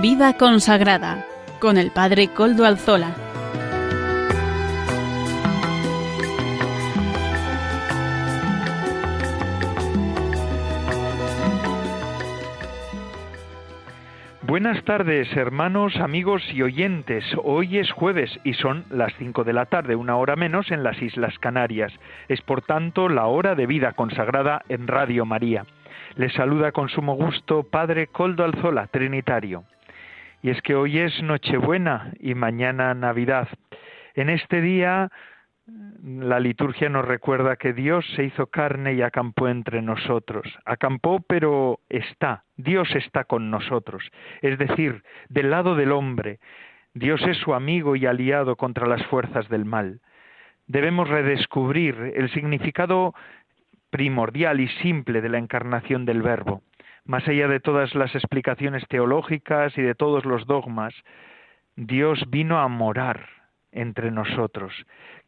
Vida consagrada con el Padre Coldo Alzola. Buenas tardes, hermanos, amigos y oyentes. Hoy es jueves y son las cinco de la tarde, una hora menos en las Islas Canarias. Es por tanto la hora de vida consagrada en Radio María. Les saluda con sumo gusto Padre Coldo Alzola, Trinitario. Y es que hoy es Nochebuena y mañana Navidad. En este día la liturgia nos recuerda que Dios se hizo carne y acampó entre nosotros. Acampó, pero está. Dios está con nosotros. Es decir, del lado del hombre. Dios es su amigo y aliado contra las fuerzas del mal. Debemos redescubrir el significado primordial y simple de la encarnación del Verbo. Más allá de todas las explicaciones teológicas y de todos los dogmas, Dios vino a morar entre nosotros.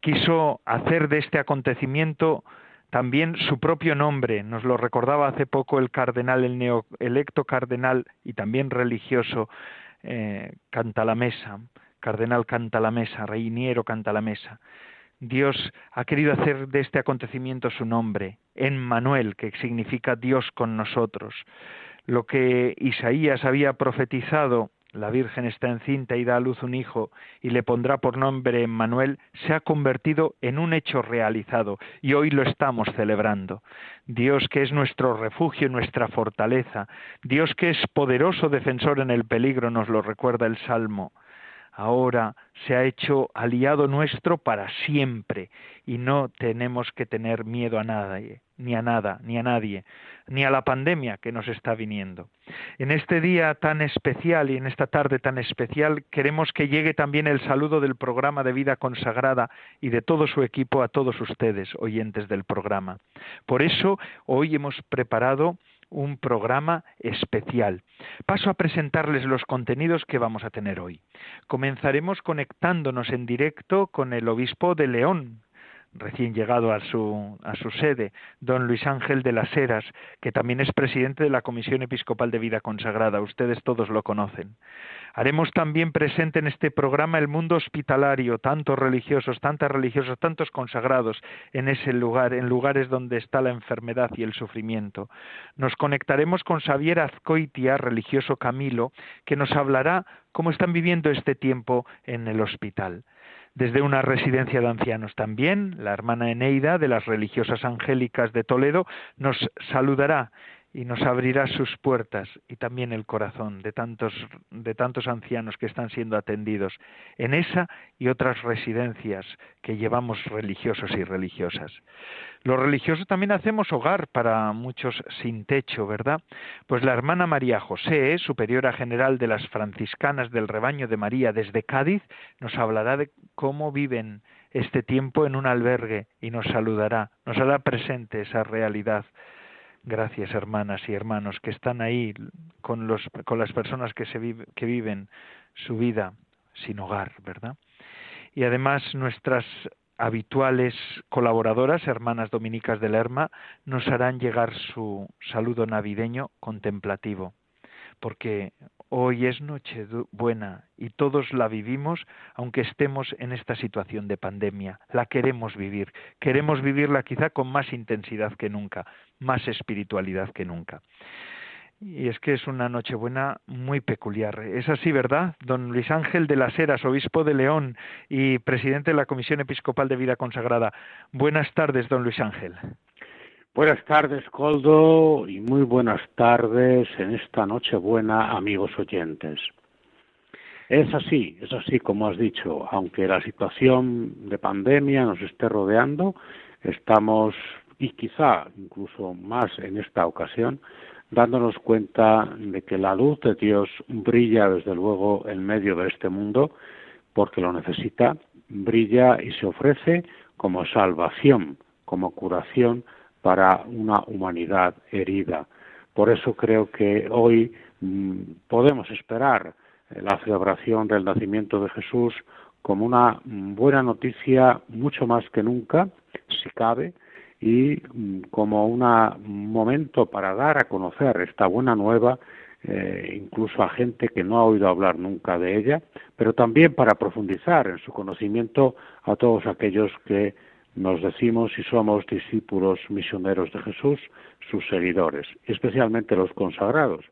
Quiso hacer de este acontecimiento también su propio nombre. Nos lo recordaba hace poco el cardenal, el neoelecto cardenal y también religioso eh, Canta la Mesa, cardenal Canta la Mesa, reiniero Canta la Mesa. Dios ha querido hacer de este acontecimiento su nombre, en Manuel, que significa Dios con nosotros. Lo que Isaías había profetizado la Virgen está encinta y da a luz un hijo y le pondrá por nombre Manuel, se ha convertido en un hecho realizado y hoy lo estamos celebrando. Dios que es nuestro refugio y nuestra fortaleza, Dios que es poderoso defensor en el peligro, nos lo recuerda el Salmo ahora se ha hecho aliado nuestro para siempre y no tenemos que tener miedo a nadie, ni a nada, ni a nadie, ni a la pandemia que nos está viniendo. En este día tan especial y en esta tarde tan especial queremos que llegue también el saludo del programa de vida consagrada y de todo su equipo a todos ustedes, oyentes del programa. Por eso hoy hemos preparado un programa especial. Paso a presentarles los contenidos que vamos a tener hoy. Comenzaremos conectándonos en directo con el obispo de León, recién llegado a su, a su sede, don Luis Ángel de las Heras, que también es presidente de la Comisión Episcopal de Vida Consagrada. Ustedes todos lo conocen. Haremos también presente en este programa el mundo hospitalario, tantos religiosos, tantas religiosas, tantos consagrados en ese lugar, en lugares donde está la enfermedad y el sufrimiento. Nos conectaremos con Xavier Azcoitia, religioso Camilo, que nos hablará cómo están viviendo este tiempo en el hospital desde una residencia de ancianos. También la hermana Eneida de las religiosas angélicas de Toledo nos saludará y nos abrirá sus puertas y también el corazón de tantos, de tantos ancianos que están siendo atendidos en esa y otras residencias que llevamos religiosos y religiosas. Los religiosos también hacemos hogar para muchos sin techo, ¿verdad? Pues la hermana María José, superiora general de las franciscanas del rebaño de María desde Cádiz, nos hablará de cómo viven este tiempo en un albergue y nos saludará, nos hará presente esa realidad Gracias, hermanas y hermanos, que están ahí con, los, con las personas que, se que viven su vida sin hogar, ¿verdad? Y además nuestras habituales colaboradoras, hermanas dominicas de Lerma, nos harán llegar su saludo navideño contemplativo, porque Hoy es noche buena y todos la vivimos aunque estemos en esta situación de pandemia. La queremos vivir. Queremos vivirla quizá con más intensidad que nunca, más espiritualidad que nunca. Y es que es una noche buena muy peculiar. Es así, ¿verdad? Don Luis Ángel de las Heras, obispo de León y presidente de la Comisión Episcopal de Vida Consagrada. Buenas tardes, don Luis Ángel. Buenas tardes, Coldo, y muy buenas tardes en esta noche buena, amigos oyentes. Es así, es así como has dicho, aunque la situación de pandemia nos esté rodeando, estamos, y quizá incluso más en esta ocasión, dándonos cuenta de que la luz de Dios brilla desde luego en medio de este mundo, porque lo necesita, brilla y se ofrece como salvación, como curación, para una humanidad herida. Por eso creo que hoy mm, podemos esperar eh, la celebración del nacimiento de Jesús como una mm, buena noticia mucho más que nunca, si cabe, y mm, como un momento para dar a conocer esta buena nueva eh, incluso a gente que no ha oído hablar nunca de ella, pero también para profundizar en su conocimiento a todos aquellos que nos decimos y somos discípulos misioneros de Jesús, sus seguidores, especialmente los consagrados.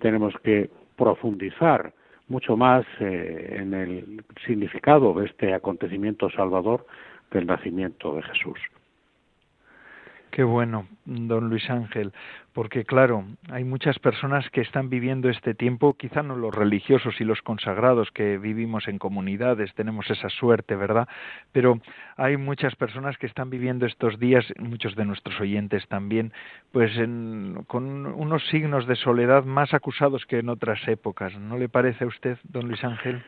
Tenemos que profundizar mucho más eh, en el significado de este acontecimiento salvador del nacimiento de Jesús. Qué bueno, don Luis Ángel, porque claro, hay muchas personas que están viviendo este tiempo, quizá no los religiosos y los consagrados que vivimos en comunidades, tenemos esa suerte, ¿verdad? Pero hay muchas personas que están viviendo estos días, muchos de nuestros oyentes también, pues con unos signos de soledad más acusados que en otras épocas. ¿No le parece a usted, don Luis Ángel?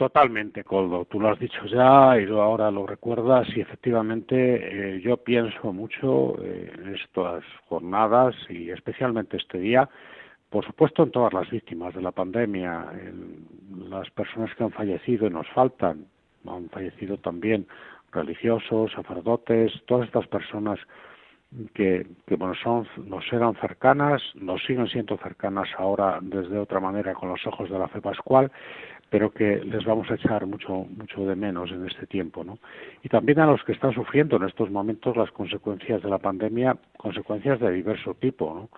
Totalmente, Coldo. Tú lo has dicho ya y ahora lo recuerdas y efectivamente eh, yo pienso mucho eh, en estas jornadas y especialmente este día, por supuesto en todas las víctimas de la pandemia, en las personas que han fallecido y nos faltan, han fallecido también religiosos, sacerdotes, todas estas personas que, que bueno, son, nos eran cercanas, nos siguen siendo cercanas ahora desde otra manera con los ojos de la fe pascual, pero que les vamos a echar mucho mucho de menos en este tiempo, ¿no? Y también a los que están sufriendo en estos momentos las consecuencias de la pandemia, consecuencias de diverso tipo.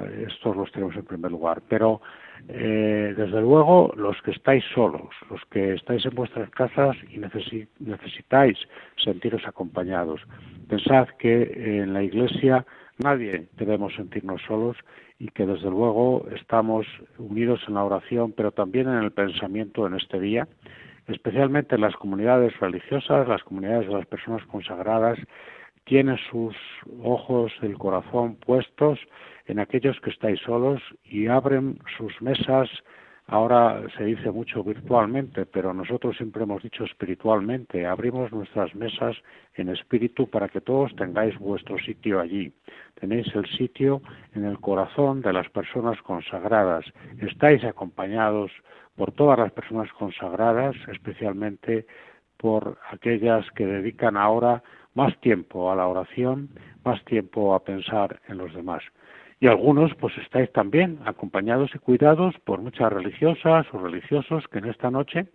Eh, estos los tenemos en primer lugar, pero eh, desde luego los que estáis solos, los que estáis en vuestras casas y necesitáis sentiros acompañados, pensad que en la Iglesia nadie debemos sentirnos solos y que desde luego estamos unidos en la oración, pero también en el pensamiento en este día, especialmente en las comunidades religiosas, las comunidades de las personas consagradas, tienen sus ojos del corazón puestos en aquellos que estáis solos y abren sus mesas Ahora se dice mucho virtualmente, pero nosotros siempre hemos dicho espiritualmente. Abrimos nuestras mesas en espíritu para que todos tengáis vuestro sitio allí. Tenéis el sitio en el corazón de las personas consagradas. Estáis acompañados por todas las personas consagradas, especialmente por aquellas que dedican ahora más tiempo a la oración, más tiempo a pensar en los demás y algunos pues estáis también acompañados y cuidados por muchas religiosas o religiosos que en esta noche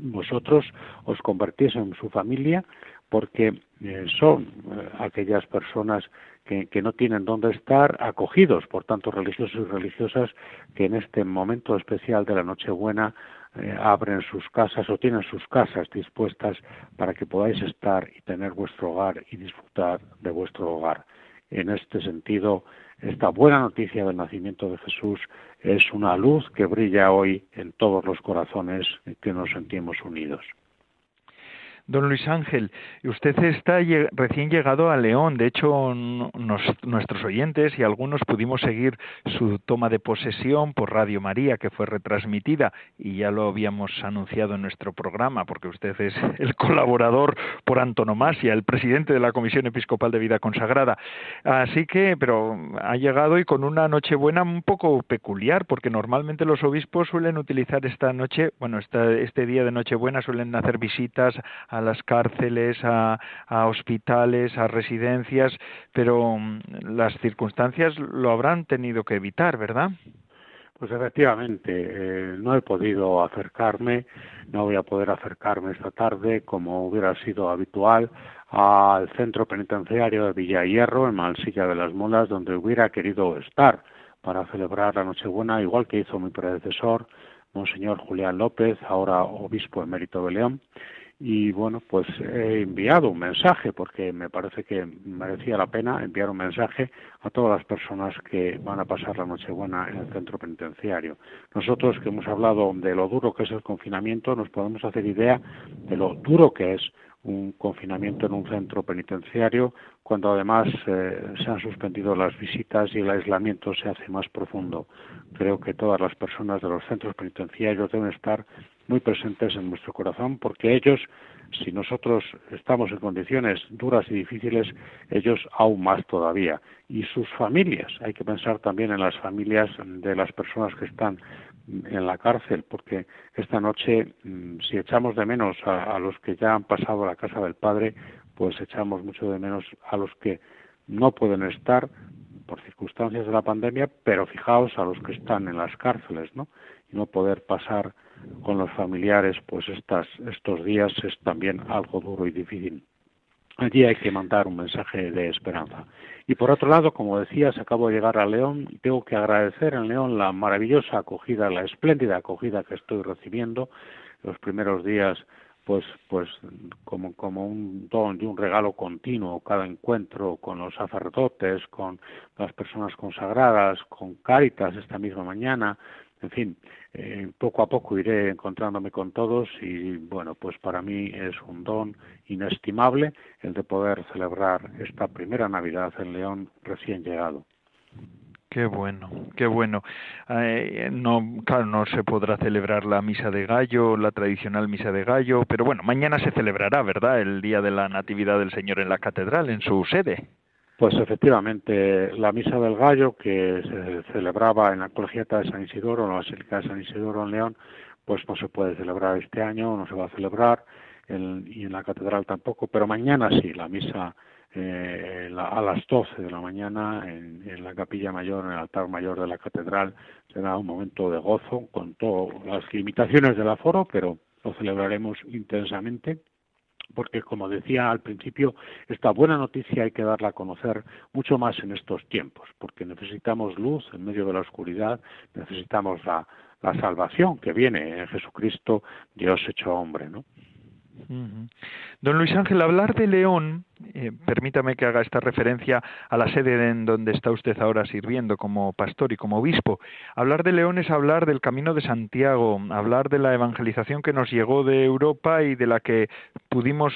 vosotros os convertís en su familia porque eh, son eh, aquellas personas que, no tienen dónde estar acogidos por tantos religiosos y religiosas que en este momento especial de la Nochebuena eh, abren sus casas o tienen sus casas dispuestas para que podáis estar y tener vuestro hogar y disfrutar de vuestro hogar. En este sentido, esta buena noticia del nacimiento de Jesús es una luz que brilla hoy en todos los corazones que nos sentimos unidos. Don Luis Ángel, usted está recién llegado a León. De hecho, nuestros oyentes y algunos pudimos seguir su toma de posesión por Radio María, que fue retransmitida, y ya lo habíamos anunciado en nuestro programa, porque usted es el colaborador por antonomasia, el presidente de la Comisión Episcopal de Vida Consagrada. Así que, pero ha llegado y con una Nochebuena un poco peculiar, porque normalmente los obispos suelen utilizar esta noche, bueno, este día de Nochebuena suelen hacer visitas a las cárceles, a, hospitales, a residencias, pero mm, las circunstancias lo habrán tenido que evitar, ¿verdad? Pues efectivamente, eh, no he podido acercarme, no voy a poder acercarme esta tarde como hubiera sido habitual al centro penitenciario de Villa Hierro, en Malsilla de las Molas, donde hubiera querido estar para celebrar la Nochebuena, igual que hizo mi predecesor, Monseñor Julián López, ahora obispo emérito de León, y bueno, pues he enviado un mensaje porque me parece que merecía la pena enviar un mensaje a todas las personas que van a pasar la Nochebuena en el centro penitenciario. Nosotros que hemos hablado de lo duro que es el confinamiento, nos podemos hacer idea de lo duro que es un confinamiento en un centro penitenciario cuando además eh, se han suspendido las visitas y el aislamiento se hace más profundo. Creo que todas las personas de los centros penitenciarios deben estar muy presentes en nuestro corazón porque ellos, si nosotros estamos en condiciones duras y difíciles, ellos aún más todavía. Y sus familias, hay que pensar también en las familias de las personas que están en la cárcel, porque esta noche, mm, si echamos de menos a, los que ya han pasado a la casa del Padre, pues echamos mucho de menos a los que no pueden estar por circunstancias de la pandemia, pero fijaos a los que están en las cárceles, ¿no? Y no poder pasar con los familiares, pues estas, estos días es también algo duro y difícil. Allí hay que mandar un mensaje de esperanza. Y por otro lado, como decías, acabo de llegar a León y tengo que agradecer en León la maravillosa acogida, la espléndida acogida que estoy recibiendo los primeros días pues pues como como un don y un regalo continuo cada encuentro con los sacerdotes con las personas consagradas con Cáritas esta misma mañana en fin eh, poco a poco iré encontrándome con todos y bueno pues para mí es un don inestimable el de poder celebrar esta primera Navidad en León recién llegado Qué bueno, qué bueno. Eh, no, claro, no se podrá celebrar la misa de gallo, la tradicional misa de gallo, pero bueno, mañana se celebrará, ¿verdad? El día de la Natividad del Señor en la catedral, en su sede. Pues efectivamente, la misa del gallo que se celebraba en la colegiata de San Isidoro, en la Basílica de San Isidoro en León, pues no se puede celebrar este año, no se va a celebrar, y en la catedral tampoco, pero mañana sí, la misa eh, a las 12 de la mañana en, la capilla mayor, en el altar mayor de la catedral. Será un momento de gozo con todas las limitaciones del aforo, pero lo celebraremos intensamente porque como decía al principio, esta buena noticia hay que darla a conocer mucho más en estos tiempos, porque necesitamos luz en medio de la oscuridad, necesitamos la, salvación que viene en Jesucristo, Dios hecho hombre, ¿no? Don Luis Ángel, hablar de León, eh, permítame que haga esta referencia a la sede en donde está usted ahora sirviendo como pastor y como obispo. Hablar de León es hablar del camino de Santiago, hablar de la evangelización que nos llegó de Europa y de la que pudimos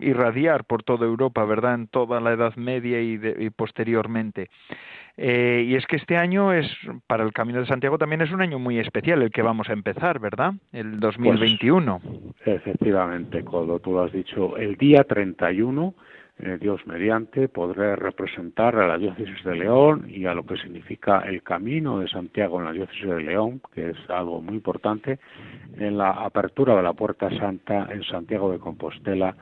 irradiar por toda Europa, ¿verdad? En toda la Edad Media y, y posteriormente. Eh, y es que este año es, para el Camino de Santiago también es un año muy especial el que vamos a empezar, ¿verdad? El 2021. Pues, efectivamente, como tú lo has dicho, el día 31, eh, Dios mediante, podré representar a la diócesis de León y a lo que significa el Camino de Santiago en la diócesis de León, que es algo muy importante, en la apertura de la Puerta Santa en Santiago de Compostela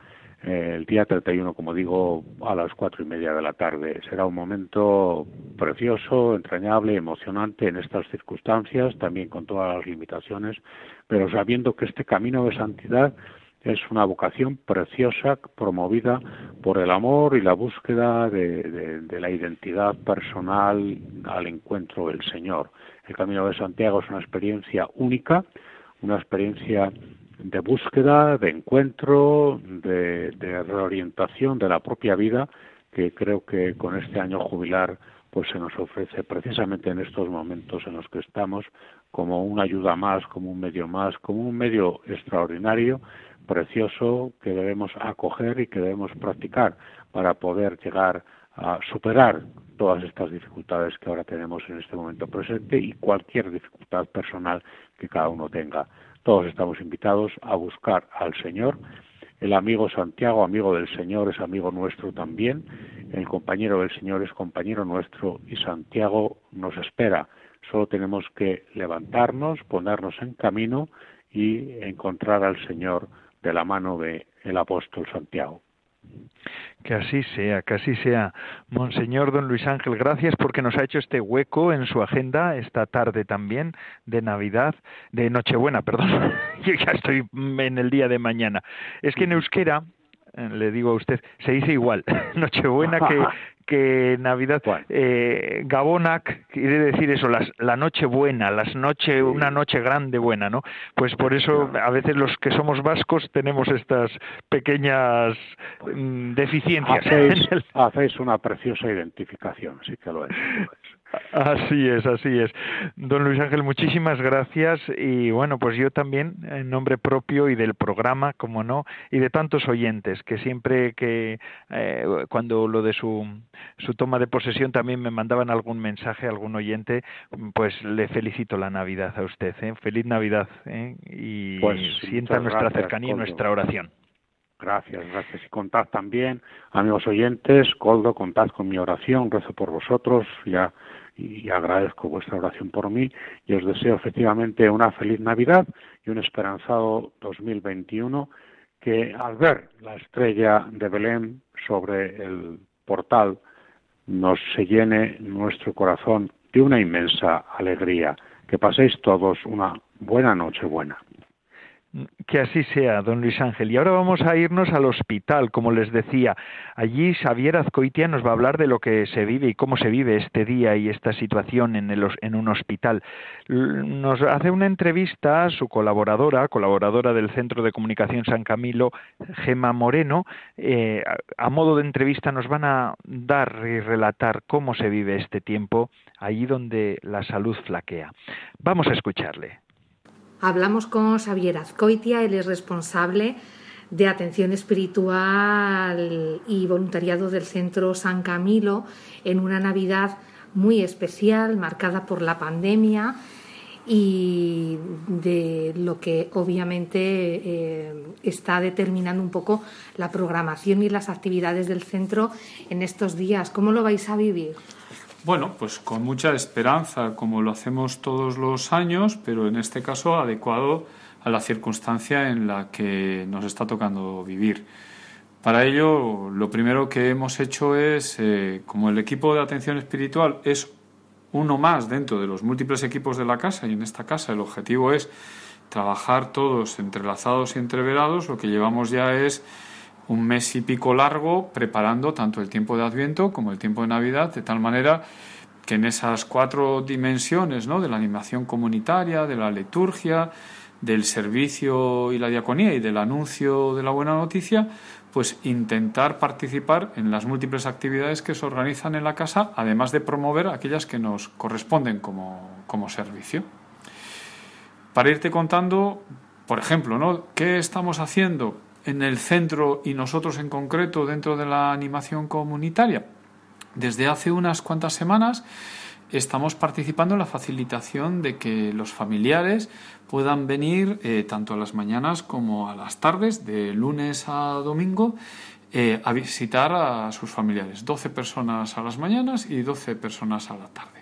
el día 31, como digo, a las cuatro y media de la tarde. Será un momento precioso, entrañable, emocionante en estas circunstancias, también con todas las limitaciones, pero sabiendo que este camino de santidad es una vocación preciosa promovida por el amor y la búsqueda de, de, la identidad personal al encuentro del Señor. El Camino de Santiago es una experiencia única, una experiencia de búsqueda, de encuentro, de, reorientación de la propia vida que creo que con este año jubilar pues se nos ofrece precisamente en estos momentos en los que estamos como una ayuda más, como un medio más, como un medio extraordinario, precioso que debemos acoger y que debemos practicar para poder llegar a superar todas estas dificultades que ahora tenemos en este momento presente y cualquier dificultad personal que cada uno tenga. Todos estamos invitados a buscar al Señor. El amigo Santiago, amigo del Señor, es amigo nuestro también. El compañero del Señor es compañero nuestro y Santiago nos espera. Solo tenemos que levantarnos, ponernos en camino y encontrar al Señor de la mano del el apóstol Santiago. Que así sea, que así sea. Monseñor Don Luis Ángel, gracias porque nos ha hecho este hueco en su agenda esta tarde también de Navidad, de Nochebuena, perdón. Yo ya estoy en el día de mañana. Es que en euskera eh, le digo a usted, se dice igual, Nochebuena que, que Navidad, eh, Gabonac quiere decir eso, las, la noche buena, las noche, una noche grande buena, ¿no? Pues por eso a veces los que somos vascos tenemos estas pequeñas mm, deficiencias. Hacéis, una preciosa identificación, sí que lo es. Así es, así es. Don Luis Ángel, muchísimas gracias y bueno, pues yo también en nombre propio y del programa, como no, y de tantos oyentes que siempre que eh, cuando lo de su, su toma de posesión también me mandaban algún mensaje, algún oyente, pues le felicito la Navidad a usted, ¿eh? feliz Navidad ¿eh? y pues, sienta nuestra cercanía y nuestra oración. Gracias, gracias. Y contad también, amigos oyentes, Coldo, contad con mi oración, rezo por vosotros, ya y agradezco vuestra oración por mí y os deseo efectivamente una feliz Navidad y un esperanzado 2021 que al ver la estrella de Belén sobre el portal nos se llene nuestro corazón de una inmensa alegría. Que paséis todos una buena noche buena. Que así sea, don Luis Ángel. Y ahora vamos a irnos al hospital, como les decía. Allí Xavier Azcoitia nos va a hablar de lo que se vive y cómo se vive este día y esta situación en, un hospital. Nos hace una entrevista a su colaboradora, colaboradora del Centro de Comunicación San Camilo, Gema Moreno. Eh, a modo de entrevista nos van a dar y relatar cómo se vive este tiempo allí donde la salud flaquea. Vamos a escucharle. Hablamos con Xavier Azcoitia, él es responsable de atención espiritual y voluntariado del Centro San Camilo en una Navidad muy especial, marcada por la pandemia y de lo que obviamente eh, está determinando un poco la programación y las actividades del centro en estos días. ¿Cómo lo vais a vivir? Bueno, pues con mucha esperanza, como lo hacemos todos los años, pero en este caso adecuado a la circunstancia en la que nos está tocando vivir. Para ello, lo primero que hemos hecho es, eh, como el equipo de atención espiritual es uno más dentro de los múltiples equipos de la casa, y en esta casa el objetivo es trabajar todos entrelazados y entreverados, lo que llevamos ya es un mes y pico largo preparando tanto el tiempo de Adviento como el tiempo de Navidad, de tal manera que en esas cuatro dimensiones ¿no? de la animación comunitaria, de la liturgia, del servicio y la diaconía y del anuncio de la buena noticia, pues intentar participar en las múltiples actividades que se organizan en la casa, además de promover aquellas que nos corresponden como, como servicio. Para irte contando, por ejemplo, ¿no? ¿qué estamos haciendo en el centro y nosotros en concreto dentro de la animación comunitaria. Desde hace unas cuantas semanas estamos participando en la facilitación de que los familiares puedan venir eh, tanto a las mañanas como a las tardes, de lunes a domingo, eh, a visitar a sus familiares. 12 personas a las mañanas y 12 personas a la tarde.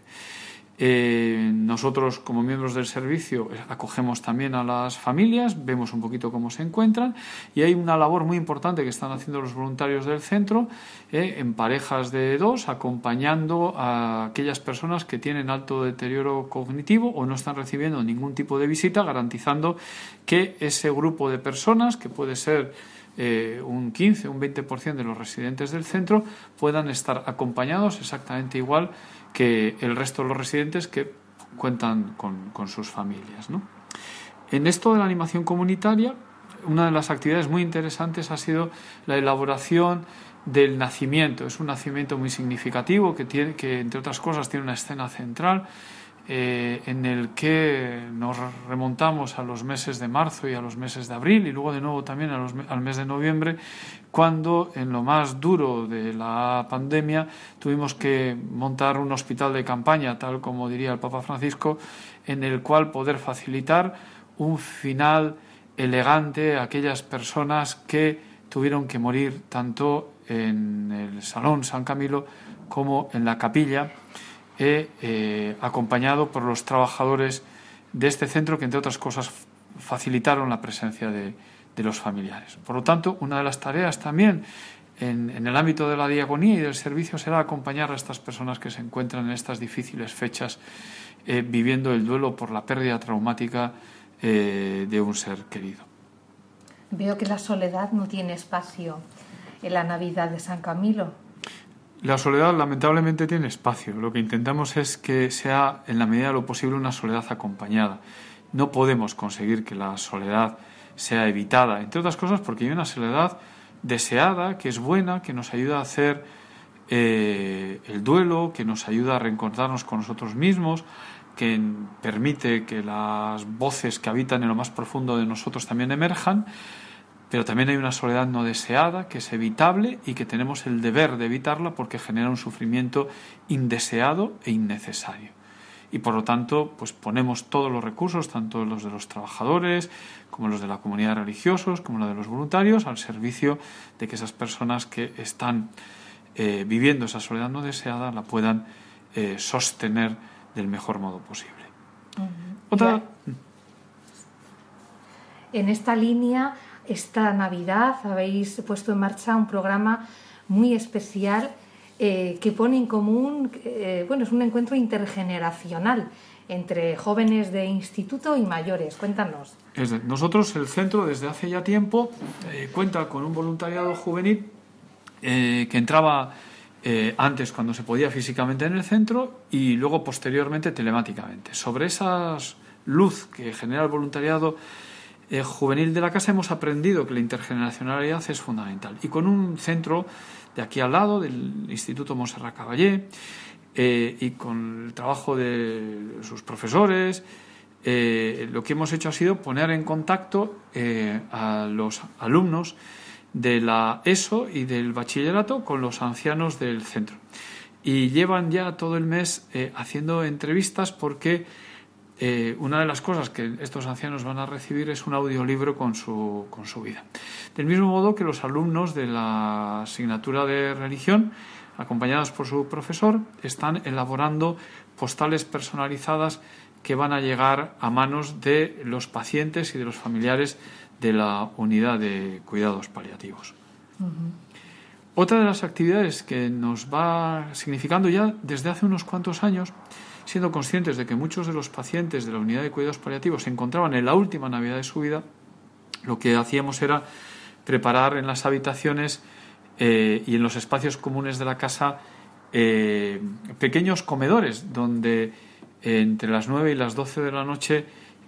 Eh, nosotros, como miembros del servicio, acogemos también a las familias, vemos un poquito cómo se encuentran y hay una labor muy importante que están haciendo los voluntarios del centro eh, en parejas de dos, acompañando a aquellas personas que tienen alto deterioro cognitivo o no están recibiendo ningún tipo de visita, garantizando que ese grupo de personas, que puede ser eh, un 15, un 20% de los residentes del centro, puedan estar acompañados exactamente igual que el resto de los residentes que cuentan con, sus familias. En esto de la animación comunitaria, una de las actividades muy interesantes ha sido la elaboración del nacimiento. Es un nacimiento muy significativo que, tiene, que entre otras cosas, tiene una escena central eh, en el que nos remontamos a los meses de marzo y a los meses de abril y luego de nuevo también al mes de noviembre, cuando en lo más duro de la pandemia tuvimos que montar un hospital de campaña, tal como diría el Papa Francisco, en el cual poder facilitar un final elegante a aquellas personas que tuvieron que morir tanto en el Salón San Camilo como en la capilla eh, acompañado por los trabajadores de este centro que, entre otras cosas, facilitaron la presencia de, los familiares. Por lo tanto, una de las tareas también en, el ámbito de la diagonía y del servicio será acompañar a estas personas que se encuentran en estas difíciles fechas eh, viviendo el duelo por la pérdida traumática eh, de un ser querido. Veo que la soledad no tiene espacio en la Navidad de San Camilo. La soledad lamentablemente tiene espacio. Lo que intentamos es que sea en la medida de lo posible una soledad acompañada. No podemos conseguir que la soledad sea evitada, entre otras cosas porque hay una soledad deseada, que es buena, que nos ayuda a hacer eh, el duelo, que nos ayuda a reencontrarnos con nosotros mismos, que permite que las voces que habitan en lo más profundo de nosotros también emerjan pero también hay una soledad no deseada que es evitable y que tenemos el deber de evitarla porque genera un sufrimiento indeseado e innecesario. Y por lo tanto, pues ponemos todos los recursos, tanto los de los trabajadores como los de la comunidad religiosos, como los de los voluntarios, al servicio de que esas personas que están eh, viviendo esa soledad no deseada la puedan eh, sostener del mejor modo posible. Otra. En esta línea esta Navidad habéis puesto en marcha un programa muy especial eh, que pone en común, eh, bueno, es un encuentro intergeneracional entre jóvenes de instituto y mayores. Cuéntanos. nosotros, el centro, desde hace ya tiempo, cuenta con un voluntariado juvenil que entraba antes cuando se podía físicamente en el centro y luego posteriormente telemáticamente. Sobre esa luz que genera el voluntariado eh, juvenil de la casa hemos aprendido que la intergeneracionalidad es fundamental. Y con un centro de aquí al lado, del Instituto Montserrat Caballé, eh, y con el trabajo de sus profesores, eh, lo que hemos hecho ha sido poner en contacto a los alumnos de la ESO y del bachillerato con los ancianos del centro. Y llevan ya todo el mes haciendo entrevistas porque eh, una de las cosas que estos ancianos van a recibir es un audiolibro con su, con su vida. Del mismo modo que los alumnos de la asignatura de religión, acompañados por su profesor, están elaborando postales personalizadas que van a llegar a manos de los pacientes y de los familiares de la unidad de cuidados paliativos. Otra de las actividades que nos va significando ya desde hace unos cuantos años siendo conscientes de que muchos de los pacientes de la unidad de cuidados paliativos se encontraban en la última Navidad de su vida, lo que hacíamos era preparar en las habitaciones eh, y en los espacios comunes de la casa eh, pequeños comedores donde eh, entre las 9 y las 12 de la noche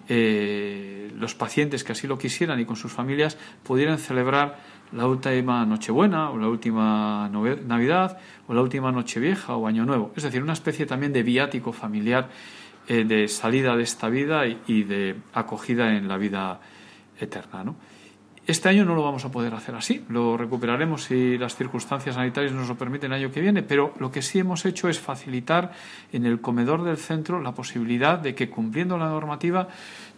los pacientes que así lo quisieran y con sus familias pudieran celebrar la última Nochebuena o la última Navidad o la última Nochevieja o Año Nuevo. Es decir, una especie también de viático familiar eh, de salida de esta vida y, de acogida en la vida eterna. ¿no? Este año no lo vamos a poder hacer así, lo recuperaremos si las circunstancias sanitarias nos lo permiten el año que viene, pero lo que sí hemos hecho es facilitar en el comedor del centro la posibilidad de que, cumpliendo la normativa,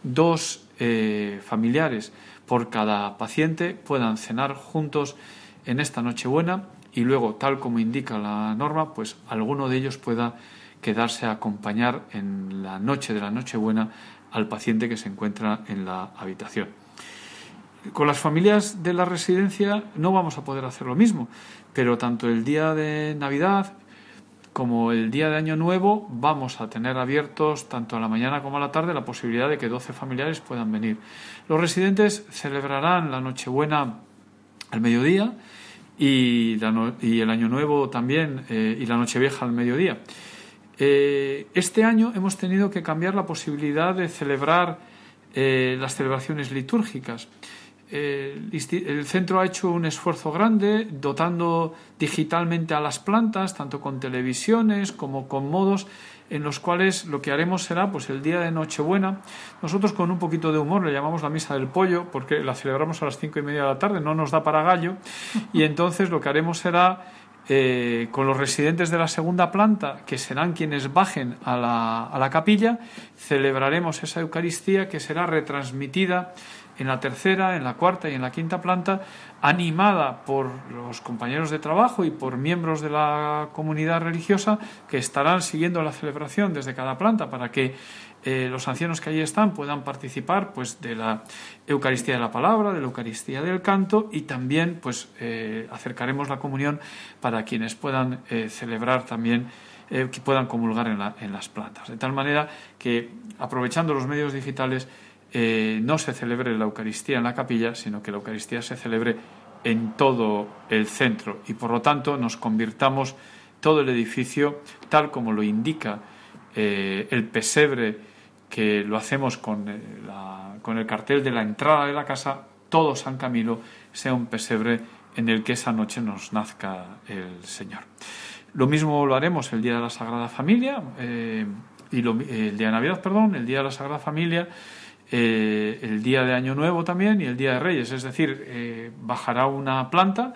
dos eh, familiares por cada paciente puedan cenar juntos en esta Nochebuena y luego, tal como indica la norma, pues alguno de ellos pueda quedarse a acompañar en la noche de la Nochebuena al paciente que se encuentra en la habitación. Con las familias de la residencia no vamos a poder hacer lo mismo, pero tanto el día de Navidad como el día de Año Nuevo vamos a tener abiertos tanto a la mañana como a la tarde la posibilidad de que 12 familiares puedan venir. Los residentes celebrarán la Nochebuena al mediodía y, el Año Nuevo también eh, y la Nochevieja al mediodía. Eh, este año hemos tenido que cambiar la posibilidad de celebrar eh, las celebraciones litúrgicas el centro ha hecho un esfuerzo grande dotando digitalmente a las plantas, tanto con televisiones como con modos en los cuales lo que haremos será pues el día de Nochebuena. Nosotros con un poquito de humor le llamamos la misa del pollo porque la celebramos a las cinco y media de la tarde, no nos da para gallo y entonces lo que haremos será eh, con los residentes de la segunda planta, que serán quienes bajen a la, a la capilla, celebraremos esa Eucaristía que será retransmitida en la tercera, en la cuarta y en la quinta planta, animada por los compañeros de trabajo y por miembros de la comunidad religiosa que estarán siguiendo la celebración desde cada planta para que eh, los ancianos que allí están puedan participar pues de la Eucaristía de la palabra, de la Eucaristía del canto y también pues eh, acercaremos la comunión para quienes puedan eh, celebrar también que puedan comulgar en, en las plantas. De tal manera que aprovechando los medios digitales eh, no se celebre la Eucaristía en la capilla, sino que la Eucaristía se celebre en todo el centro y por lo tanto nos convirtamos todo el edificio tal como lo indica eh, el pesebre que lo hacemos con, eh, con el cartel de la entrada de la casa, todo San Camilo sea un pesebre en el que esa noche nos nazca el Señor. Lo mismo lo haremos el día de la Sagrada Familia y el día de Navidad, perdón, el día de la Sagrada Familia eh, el día de Año Nuevo también y el día de Reyes. Es decir, eh, bajará una planta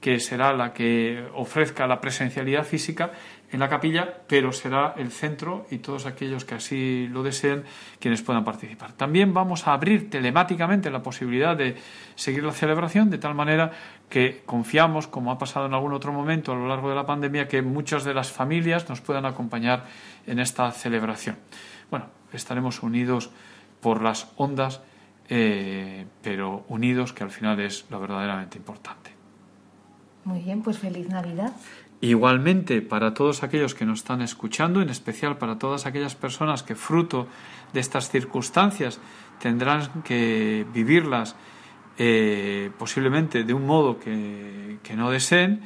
que será la que ofrezca la presencialidad física en la capilla, pero será el centro y todos aquellos que así lo deseen quienes puedan participar. También vamos a abrir telemáticamente la posibilidad de seguir la celebración de tal manera que confiamos, como ha pasado en algún otro momento a lo largo de la pandemia, que muchas de las familias nos puedan acompañar en esta celebración. Bueno, estaremos unidos por las ondas, eh, pero unidos, que al final es lo verdaderamente importante. Muy bien, pues feliz Navidad. Igualmente, para todos aquellos que nos están escuchando, en especial para todas aquellas personas que fruto de estas circunstancias tendrán que vivirlas eh, posiblemente de un modo que, que no deseen,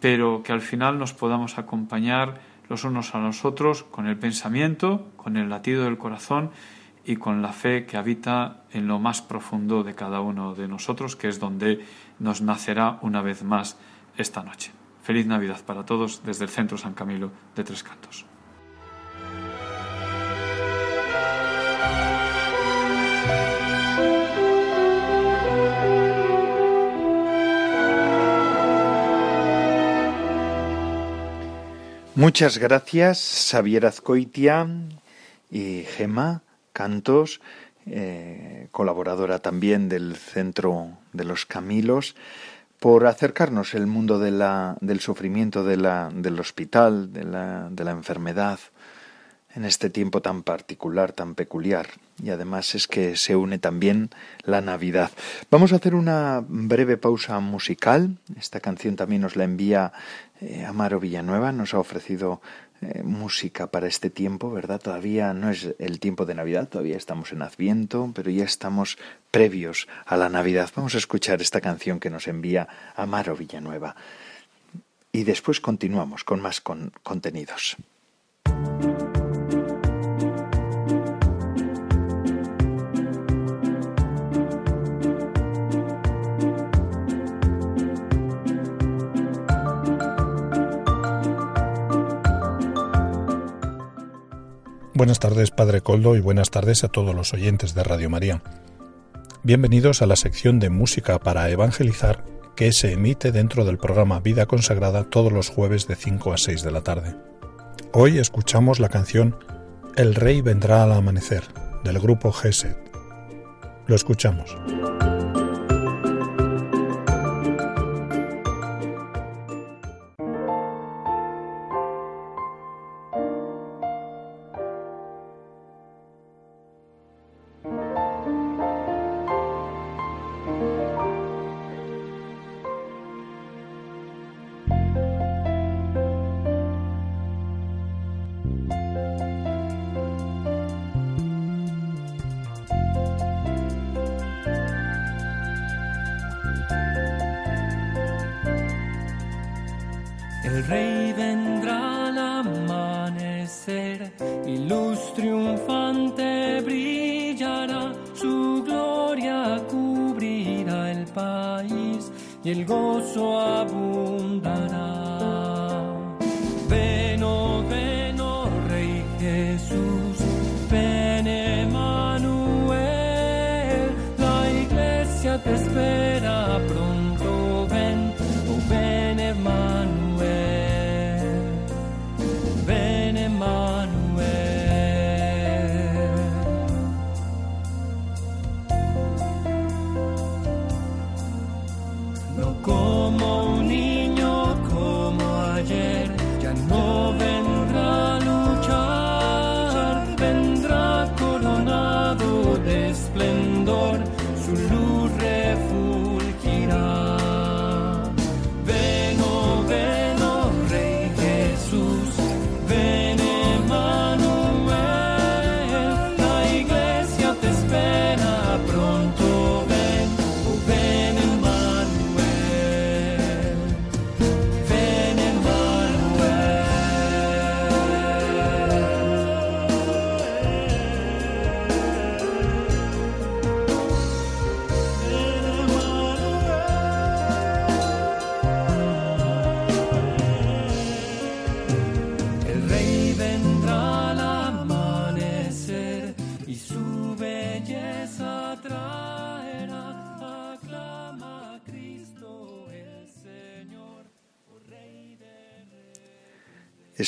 pero que al final nos podamos acompañar los unos a los otros con el pensamiento, con el latido del corazón y con la fe que habita en lo más profundo de cada uno de nosotros, que es donde nos nacerá una vez más esta noche. Feliz Navidad para todos desde el Centro San Camilo de Tres Cantos. Muchas gracias, Xavier Azcoitia y Gema Cantos, eh, colaboradora también del Centro de los Camilos por acercarnos el mundo del sufrimiento del hospital, de la, de la enfermedad, en este tiempo tan particular, tan peculiar. Y además es que se une también la Navidad. Vamos a hacer una breve pausa musical. Esta canción también nos la envía eh, Amaro Villanueva. Nos ha ofrecido eh, música para este tiempo, ¿verdad? Todavía no es el tiempo de Navidad, todavía estamos en Adviento, pero ya estamos previos a la Navidad. Vamos a escuchar esta canción que nos envía Amaro Villanueva. Y después continuamos con más contenidos. Buenas tardes, Padre Coldo, y buenas tardes a todos los oyentes de Radio María. Bienvenidos a la sección de Música para Evangelizar que se emite dentro del programa Vida Consagrada todos los jueves de 5 a 6 de la tarde. Hoy escuchamos la canción El Rey vendrá al amanecer, del grupo Geset. Lo escuchamos.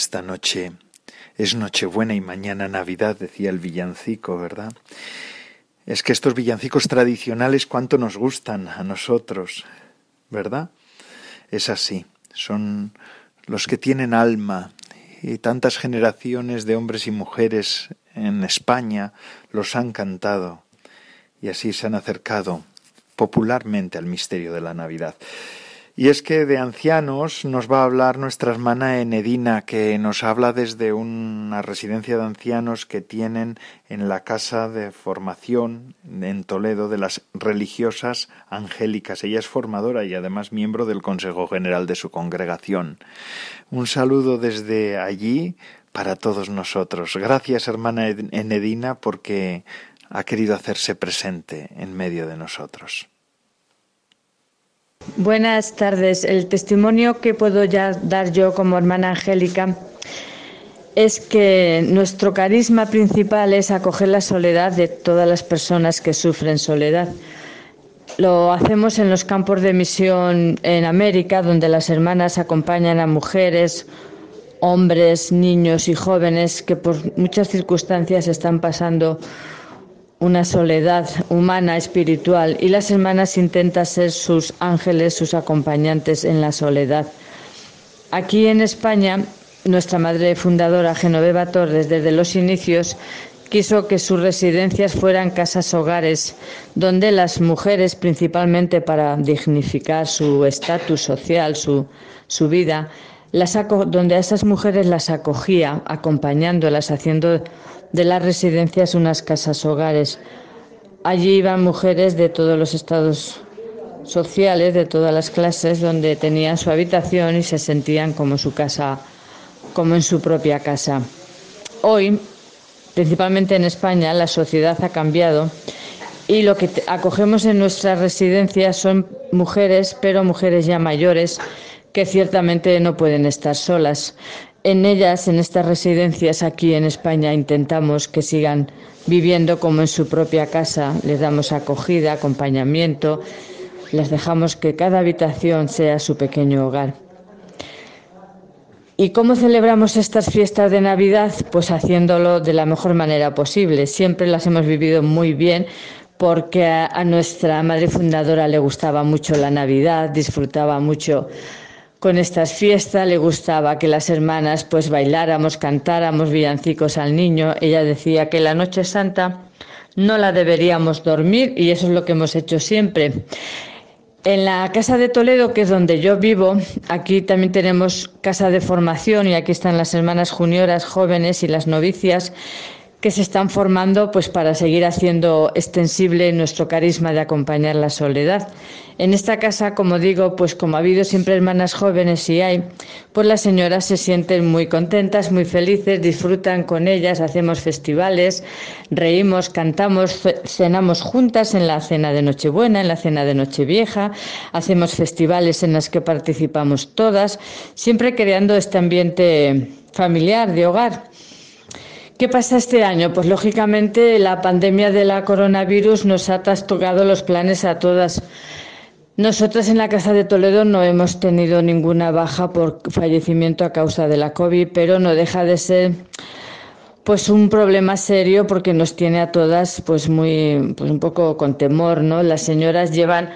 Esta noche es Nochebuena y mañana Navidad, decía el villancico, ¿verdad? Es que estos villancicos tradicionales cuánto nos gustan a nosotros, ¿verdad? Es así, son los que tienen alma y tantas generaciones de hombres y mujeres en España los han cantado y así se han acercado popularmente al misterio de la Navidad. Y es que de ancianos nos va a hablar nuestra hermana Enedina, que nos habla desde una residencia de ancianos que tienen en la casa de formación en Toledo de las religiosas angélicas. Ella es formadora y además miembro del Consejo General de su congregación. Un saludo desde allí para todos nosotros. Gracias, hermana Enedina, porque ha querido hacerse presente en medio de nosotros. Buenas tardes. El testimonio que puedo ya dar yo como hermana Angélica es que nuestro carisma principal es acoger la soledad de todas las personas que sufren soledad. Lo hacemos en los campos de misión en América, donde las hermanas acompañan a mujeres, hombres, niños y jóvenes que por muchas circunstancias están pasando una soledad humana, espiritual, y las hermanas intentan ser sus ángeles, sus acompañantes en la soledad. Aquí en España, nuestra madre fundadora, Genoveva Torres, desde los inicios, quiso que sus residencias fueran casas hogares, donde las mujeres, principalmente para dignificar su estatus social, su, su vida, las donde a esas mujeres las acogía, acompañándolas, haciendo de las residencias unas casas hogares. Allí iban mujeres de todos los estados sociales, de todas las clases, donde tenían su habitación y se sentían como su casa, como en su propia casa. Hoy, principalmente en España, la sociedad ha cambiado y lo que acogemos en nuestras residencias son mujeres, pero mujeres ya mayores, que ciertamente no pueden estar solas. En ellas, en estas residencias aquí en España, intentamos que sigan viviendo como en su propia casa. Les damos acogida, acompañamiento, les dejamos que cada habitación sea su pequeño hogar. ¿Y cómo celebramos estas fiestas de Navidad? Pues haciéndolo de la mejor manera posible. Siempre las hemos vivido muy bien porque a, nuestra madre fundadora le gustaba mucho la Navidad, disfrutaba mucho con estas fiestas le gustaba que las hermanas pues bailáramos, cantáramos villancicos al niño. Ella decía que la noche santa no la deberíamos dormir y eso es lo que hemos hecho siempre. En la casa de Toledo, que es donde yo vivo, aquí también tenemos casa de formación y aquí están las hermanas junioras jóvenes y las novicias que se están formando pues para seguir haciendo extensible nuestro carisma de acompañar la soledad. En esta casa, como digo, pues como ha habido siempre hermanas jóvenes y hay, pues las señoras se sienten muy contentas, muy felices, disfrutan con ellas, hacemos festivales, reímos, cantamos, cenamos juntas en la cena de Nochebuena, en la cena de Nochevieja, hacemos festivales en los que participamos todas, siempre creando este ambiente familiar, de hogar. ¿Qué pasa este año? Pues lógicamente la pandemia de la coronavirus nos ha trastocado los planes a todas. Nosotras en la Casa de Toledo no hemos tenido ninguna baja por fallecimiento a causa de la COVID, pero no deja de ser pues un problema serio porque nos tiene a todas pues muy pues un poco con temor, ¿no? Las señoras llevan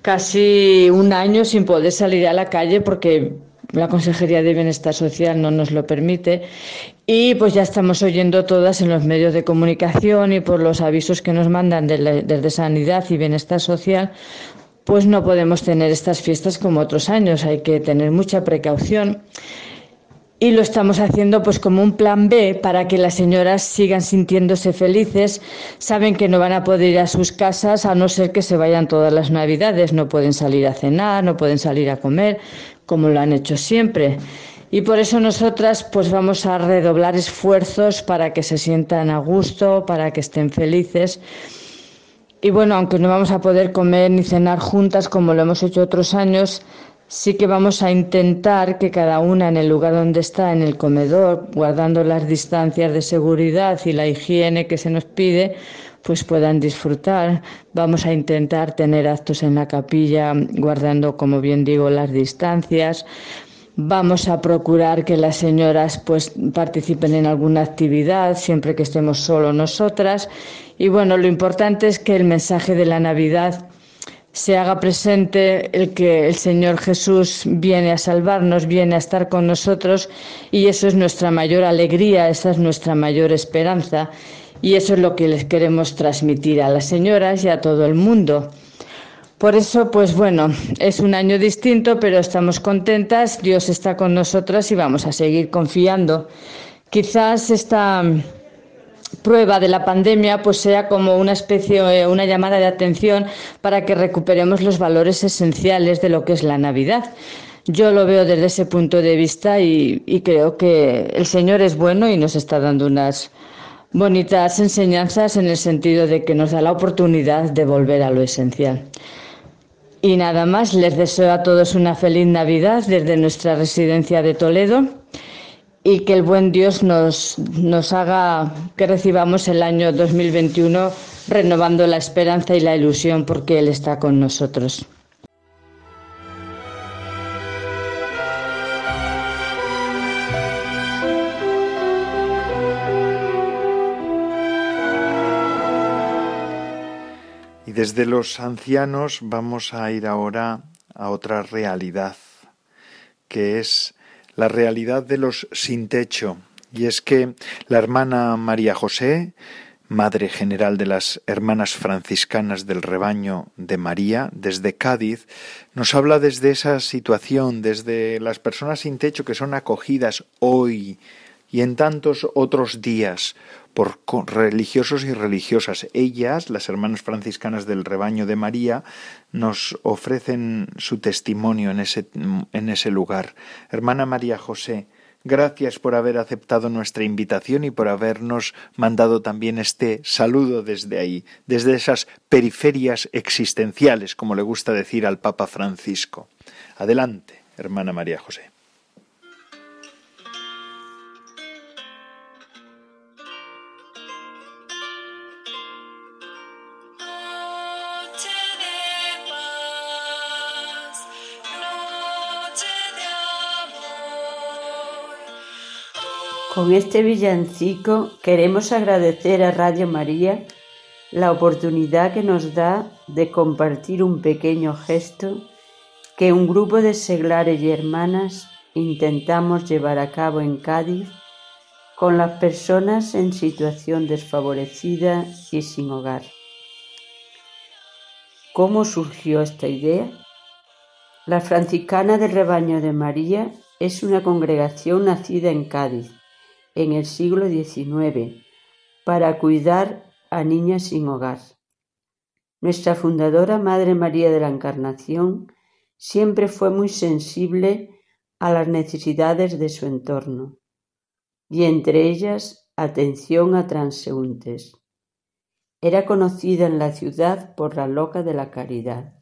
casi un año sin poder salir a la calle porque la Consejería de Bienestar Social no nos lo permite y pues ya estamos oyendo todas en los medios de comunicación y por los avisos que nos mandan desde Sanidad y Bienestar Social, pues no podemos tener estas fiestas como otros años, hay que tener mucha precaución. Y lo estamos haciendo pues como un plan B para que las señoras sigan sintiéndose felices, saben que no van a poder ir a sus casas a no ser que se vayan todas las navidades, no pueden salir a cenar, no pueden salir a comer, como lo han hecho siempre. Y por eso nosotras pues vamos a redoblar esfuerzos para que se sientan a gusto, para que estén felices. Y bueno, aunque no vamos a poder comer ni cenar juntas como lo hemos hecho otros años, sí que vamos a intentar que cada una en el lugar donde está, en el comedor, guardando las distancias de seguridad y la higiene que se nos pide, pues puedan disfrutar. Vamos a intentar tener actos en la capilla guardando, como bien digo, las distancias. Vamos a procurar que las señoras pues participen en alguna actividad siempre que estemos solo nosotras y bueno, lo importante es que el mensaje de la Navidad se haga presente el que el Señor Jesús viene a salvarnos, viene a estar con nosotros y eso es nuestra mayor alegría, esa es nuestra mayor esperanza y eso es lo que les queremos transmitir a las señoras y a todo el mundo. Por eso, pues bueno, es un año distinto, pero estamos contentas, Dios está con nosotras y vamos a seguir confiando. Quizás esta prueba de la pandemia pues sea como una especie, eh, una llamada de atención para que recuperemos los valores esenciales de lo que es la Navidad. Yo lo veo desde ese punto de vista y, y creo que el Señor es bueno y nos está dando unas bonitas enseñanzas en el sentido de que nos da la oportunidad de volver a lo esencial. Y nada más, les deseo a todos una feliz Navidad desde nuestra residencia de Toledo y que el buen Dios nos, nos haga que recibamos el año 2021 renovando la esperanza y la ilusión porque Él está con nosotros. Desde los ancianos vamos a ir ahora a otra realidad, que es la realidad de los sin techo. Y es que la hermana María José, Madre General de las Hermanas Franciscanas del Rebaño de María, desde Cádiz, nos habla desde esa situación, desde las personas sin techo que son acogidas hoy y en tantos otros días por religiosos y religiosas. Ellas, las hermanas franciscanas del rebaño de María, nos ofrecen su testimonio en ese, en ese lugar. Hermana María José, gracias por haber aceptado nuestra invitación y por habernos mandado también este saludo desde ahí, desde esas periferias existenciales, como le gusta decir al Papa Francisco. Adelante, hermana María José. Con este villancico queremos agradecer a Radio María la oportunidad que nos da de compartir un pequeño gesto que un grupo de seglares y hermanas intentamos llevar a cabo en Cádiz con las personas en situación desfavorecida y sin hogar. ¿Cómo surgió esta idea? La franciscana del rebaño de María es una congregación nacida en Cádiz en el siglo XIX para cuidar a niñas sin hogar. Nuestra fundadora Madre María de la Encarnación siempre fue muy sensible a las necesidades de su entorno y entre ellas atención a transeúntes. Era conocida en la ciudad por la loca de la caridad.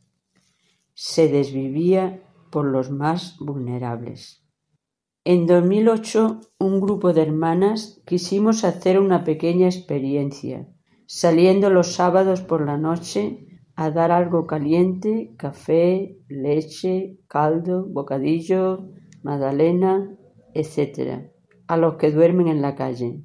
Se desvivía por los más vulnerables. En 2008 un grupo de hermanas quisimos hacer una pequeña experiencia, saliendo los sábados por la noche a dar algo caliente, café, leche, caldo, bocadillo, magdalena, etc., a los que duermen en la calle.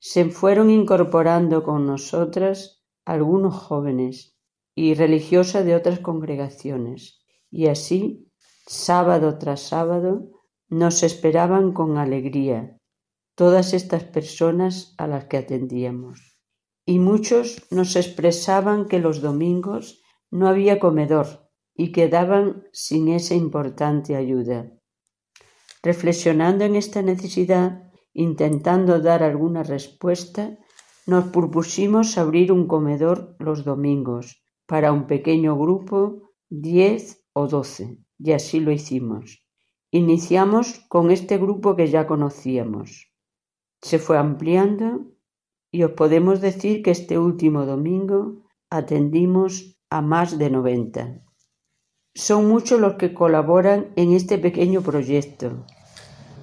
Se fueron incorporando con nosotras algunos jóvenes y religiosas de otras congregaciones, y así, sábado tras sábado, nos esperaban con alegría todas estas personas a las que atendíamos. Y muchos nos expresaban que los domingos no había comedor y quedaban sin esa importante ayuda. Reflexionando en esta necesidad, intentando dar alguna respuesta, nos propusimos abrir un comedor los domingos para un pequeño grupo, diez o doce, y así lo hicimos. Iniciamos con este grupo que ya conocíamos. Se fue ampliando y os podemos decir que este último domingo atendimos a más de 90. Son muchos los que colaboran en este pequeño proyecto.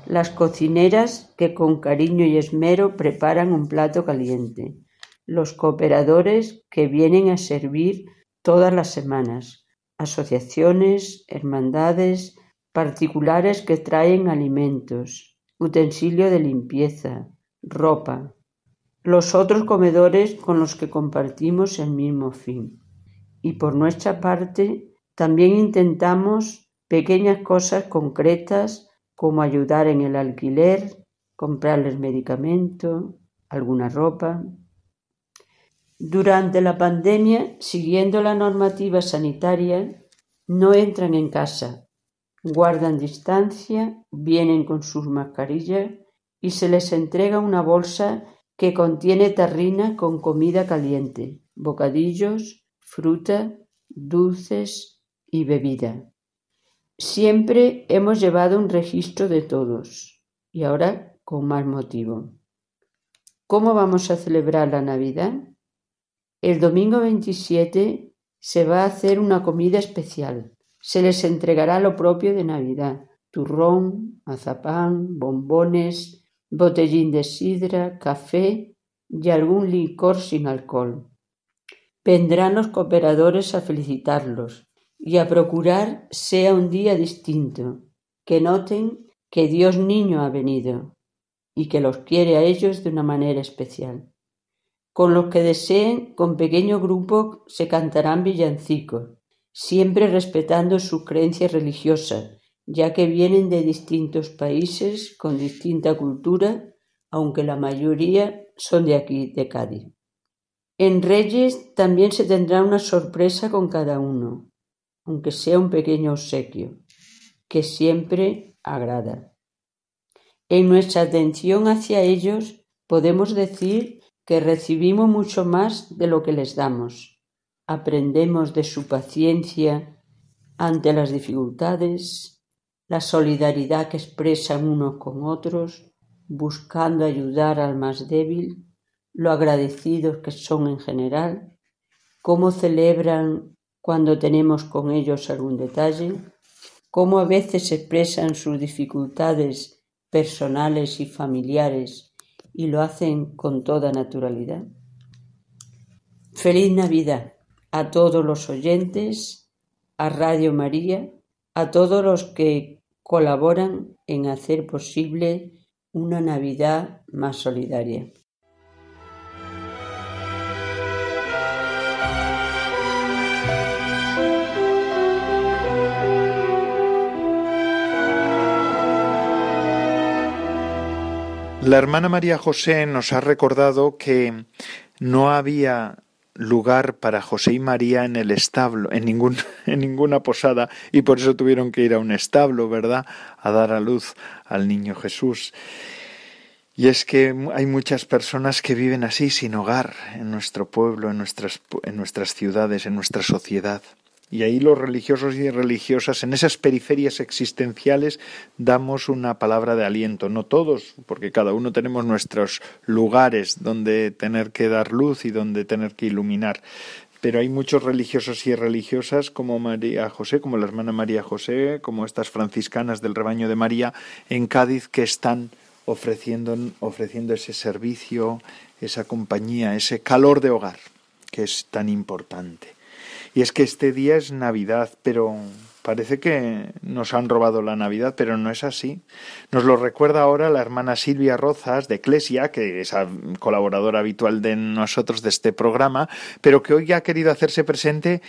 Las cocineras que con cariño y esmero preparan un plato caliente. Los cooperadores que vienen a servir todas las semanas. Asociaciones, hermandades, particulares que traen alimentos, utensilio de limpieza, ropa, los otros comedores con los que compartimos el mismo fin. Y por nuestra parte, también intentamos pequeñas cosas concretas como ayudar en el alquiler, comprarles medicamento, alguna ropa. Durante la pandemia, siguiendo la normativa sanitaria, no entran en casa, guardan distancia, vienen con sus mascarillas y se les entrega una bolsa que contiene tarrina con comida caliente, bocadillos, fruta, dulces y bebida. Siempre hemos llevado un registro de todos y ahora con más motivo. ¿Cómo vamos a celebrar la Navidad? El domingo 27 se va a hacer una comida especial. Se les entregará lo propio de Navidad: turrón, mazapán, bombones, botellín de sidra, café y algún licor sin alcohol. Vendrán los cooperadores a felicitarlos y a procurar sea un día distinto, que noten que Dios niño ha venido y que los quiere a ellos de una manera especial. Con los que deseen, con pequeño grupo, se cantarán villancicos, siempre respetando sus creencias religiosas, ya que vienen de distintos países con distinta cultura, aunque la mayoría son de aquí, de Cádiz. En Reyes también se tendrá una sorpresa con cada uno, aunque sea un pequeño obsequio, que siempre agrada. En nuestra atención hacia ellos podemos decir que recibimos mucho más de lo que les damos. Aprendemos de su paciencia ante las dificultades, la solidaridad que expresan unos con otros, buscando ayudar al más débil, lo agradecidos que son en general, cómo celebran cuando tenemos con ellos algún detalle, cómo a veces expresan sus dificultades personales y familiares y lo hacen con toda naturalidad. Feliz Navidad a todos los oyentes, a Radio María, a todos los que colaboran en hacer posible una Navidad más solidaria. La hermana María José nos ha recordado que no había lugar para José y María en el establo, en, ningún, en ninguna posada, y por eso tuvieron que ir a un establo, ¿verdad?, a dar a luz al niño Jesús. Y es que hay muchas personas que viven así, sin hogar, en nuestro pueblo, en nuestras, en nuestras ciudades, en nuestra sociedad. Y ahí los religiosos y religiosas, en esas periferias existenciales, damos una palabra de aliento. No todos, porque cada uno tenemos nuestros lugares donde tener que dar luz y donde tener que iluminar. Pero hay muchos religiosos y religiosas como María José, como la hermana María José, como estas franciscanas del rebaño de María en Cádiz que están ofreciendo, ofreciendo ese servicio, esa compañía, ese calor de hogar que es tan importante. Y es que este día es Navidad, pero parece que nos han robado la Navidad, pero no es así. Nos lo recuerda ahora la hermana Silvia Rozas de Eclesia, que es colaboradora habitual de nosotros de este programa, pero que hoy ha querido hacerse presente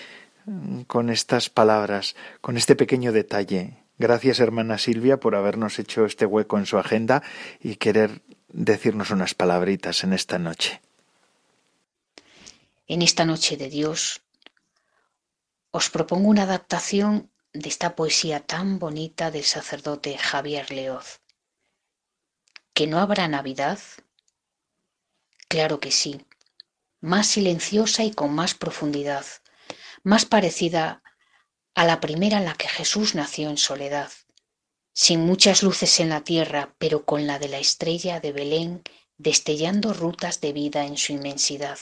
con estas palabras, con este pequeño detalle. Gracias, hermana Silvia, por habernos hecho este hueco en su agenda y querer decirnos unas palabritas en esta noche. En esta noche de Dios os propongo una adaptación de esta poesía tan bonita del sacerdote Javier Leoz. ¿Que no habrá Navidad? Claro que sí, más silenciosa y con más profundidad, más parecida a la primera en la que Jesús nació en soledad, sin muchas luces en la tierra, pero con la de la estrella de Belén destellando rutas de vida en su inmensidad,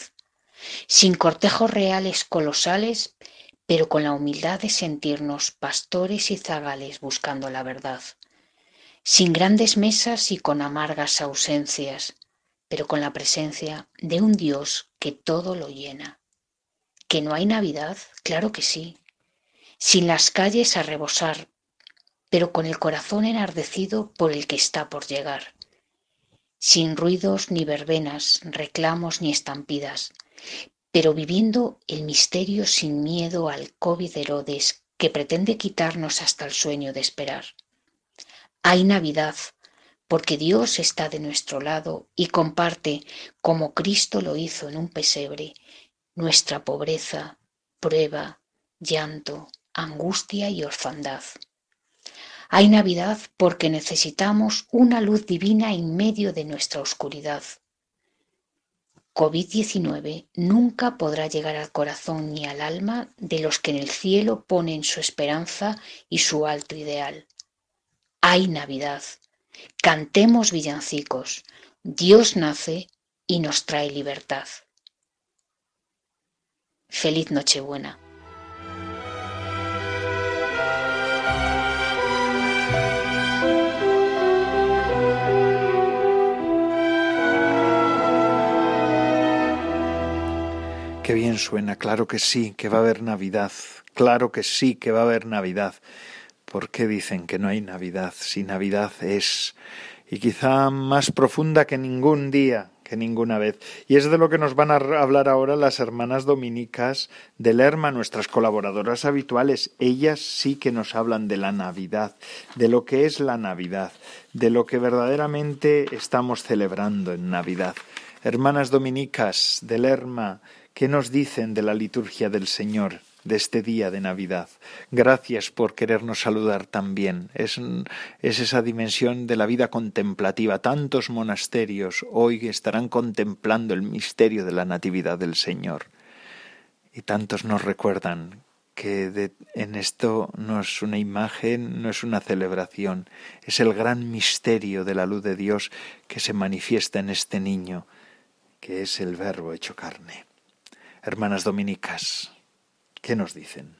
sin cortejos reales colosales, pero con la humildad de sentirnos pastores y zagales buscando la verdad, sin grandes mesas y con amargas ausencias, pero con la presencia de un Dios que todo lo llena. ¿Que no hay Navidad? Claro que sí. Sin las calles a rebosar, pero con el corazón enardecido por el que está por llegar. Sin ruidos ni verbenas, reclamos ni estampidas, pero viviendo el misterio sin miedo al COVID Herodes que pretende quitarnos hasta el sueño de esperar. Hay Navidad, porque Dios está de nuestro lado y comparte, como Cristo lo hizo en un pesebre, nuestra pobreza, prueba, llanto, angustia y orfandad. Hay Navidad porque necesitamos una luz divina en medio de nuestra oscuridad. COVID-19 nunca podrá llegar al corazón ni al alma de los que en el cielo ponen su esperanza y su alto ideal. Hay Navidad. Cantemos villancicos. Dios nace y nos trae libertad. Feliz Nochebuena. Qué bien suena, claro que sí, que va a haber Navidad, claro que sí, que va a haber Navidad. ¿Por qué dicen que no hay Navidad si Navidad es, y quizá más profunda que ningún día, que ninguna vez? Y es de lo que nos van a hablar ahora las hermanas dominicas de Lerma, nuestras colaboradoras habituales. Ellas sí que nos hablan de la Navidad, de lo que es la Navidad, de lo que verdaderamente estamos celebrando en Navidad. Hermanas dominicas de Lerma, ¿Qué nos dicen de la liturgia del Señor de este día de Navidad? Gracias por querernos saludar también. Es, es esa dimensión de la vida contemplativa. Tantos monasterios hoy estarán contemplando el misterio de la Natividad del Señor. Y tantos nos recuerdan que en esto no es una imagen, no es una celebración, es el gran misterio de la luz de Dios que se manifiesta en este niño, que es el Verbo hecho carne hermanas dominicas. ¿Qué nos dicen?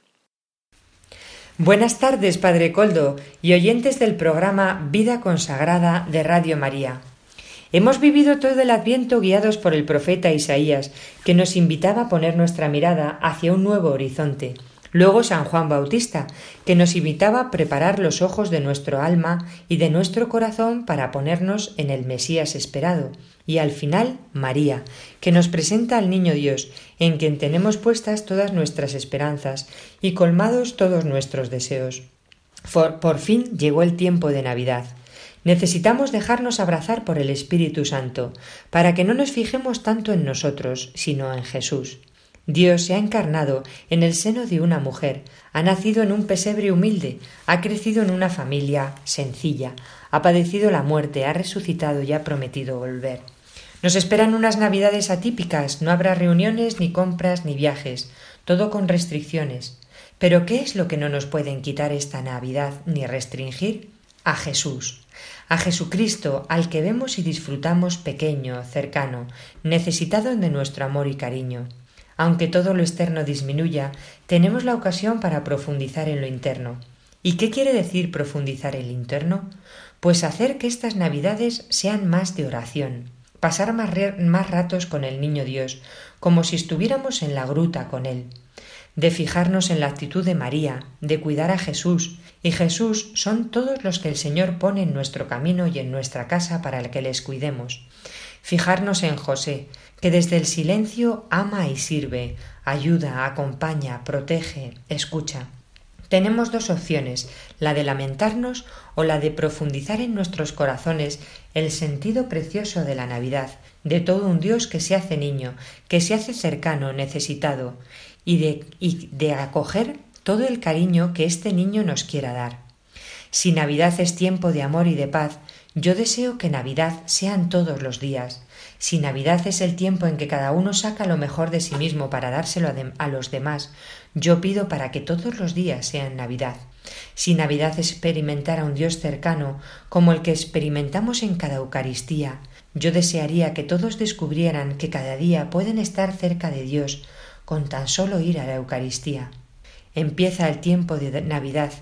Buenas tardes, Padre Coldo y oyentes del programa Vida Consagrada de Radio María. Hemos vivido todo el adviento guiados por el profeta Isaías, que nos invitaba a poner nuestra mirada hacia un nuevo horizonte. Luego San Juan Bautista, que nos invitaba a preparar los ojos de nuestro alma y de nuestro corazón para ponernos en el Mesías esperado y al final María, que nos presenta al Niño Dios, en quien tenemos puestas todas nuestras esperanzas y colmados todos nuestros deseos. Por, fin llegó el tiempo de Navidad. Necesitamos dejarnos abrazar por el Espíritu Santo, para que no nos fijemos tanto en nosotros, sino en Jesús. Dios se ha encarnado en el seno de una mujer, ha nacido en un pesebre humilde, ha crecido en una familia sencilla, ha padecido la muerte, ha resucitado y ha prometido volver. Nos esperan unas navidades atípicas, no habrá reuniones, ni compras, ni viajes, todo con restricciones. Pero ¿qué es lo que no nos pueden quitar esta Navidad ni restringir? A Jesús, a Jesucristo, al que vemos y disfrutamos pequeño, cercano, necesitado de nuestro amor y cariño. Aunque todo lo externo disminuya, tenemos la ocasión para profundizar en lo interno. ¿Y qué quiere decir profundizar en lo interno? Pues hacer que estas Navidades sean más de oración, pasar más, más ratos con el niño Dios, como si estuviéramos en la gruta con él, de fijarnos en la actitud de María, de cuidar a Jesús, y Jesús son todos los que el Señor pone en nuestro camino y en nuestra casa para el que les cuidemos. Fijarnos en José, que desde el silencio ama y sirve, ayuda, acompaña, protege, escucha. Tenemos dos opciones, la de lamentarnos o la de profundizar en nuestros corazones el sentido precioso de la Navidad, de todo un Dios que se hace niño, que se hace cercano, necesitado, y de, y de acoger todo el cariño que este niño nos quiera dar. Si Navidad es tiempo de amor y de paz, yo deseo que Navidad sean todos los días. Si Navidad es el tiempo en que cada uno saca lo mejor de sí mismo para dárselo a, los demás, yo pido para que todos los días sean Navidad. Si Navidad es experimentar a un Dios cercano, como el que experimentamos en cada Eucaristía, yo desearía que todos descubrieran que cada día pueden estar cerca de Dios con tan solo ir a la Eucaristía. Empieza el tiempo de Navidad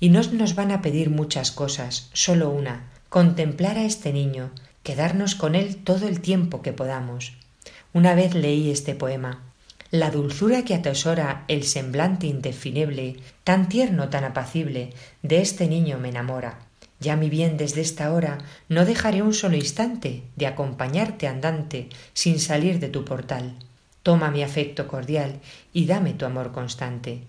y no nos van a pedir muchas cosas, solo una, contemplar a este niño, quedarnos con él todo el tiempo que podamos. Una vez leí este poema. La dulzura que atesora el semblante indefinible, tan tierno, tan apacible, de este niño me enamora. Ya mi bien desde esta hora no dejaré un solo instante de acompañarte andante sin salir de tu portal. Toma mi afecto cordial y dame tu amor constante.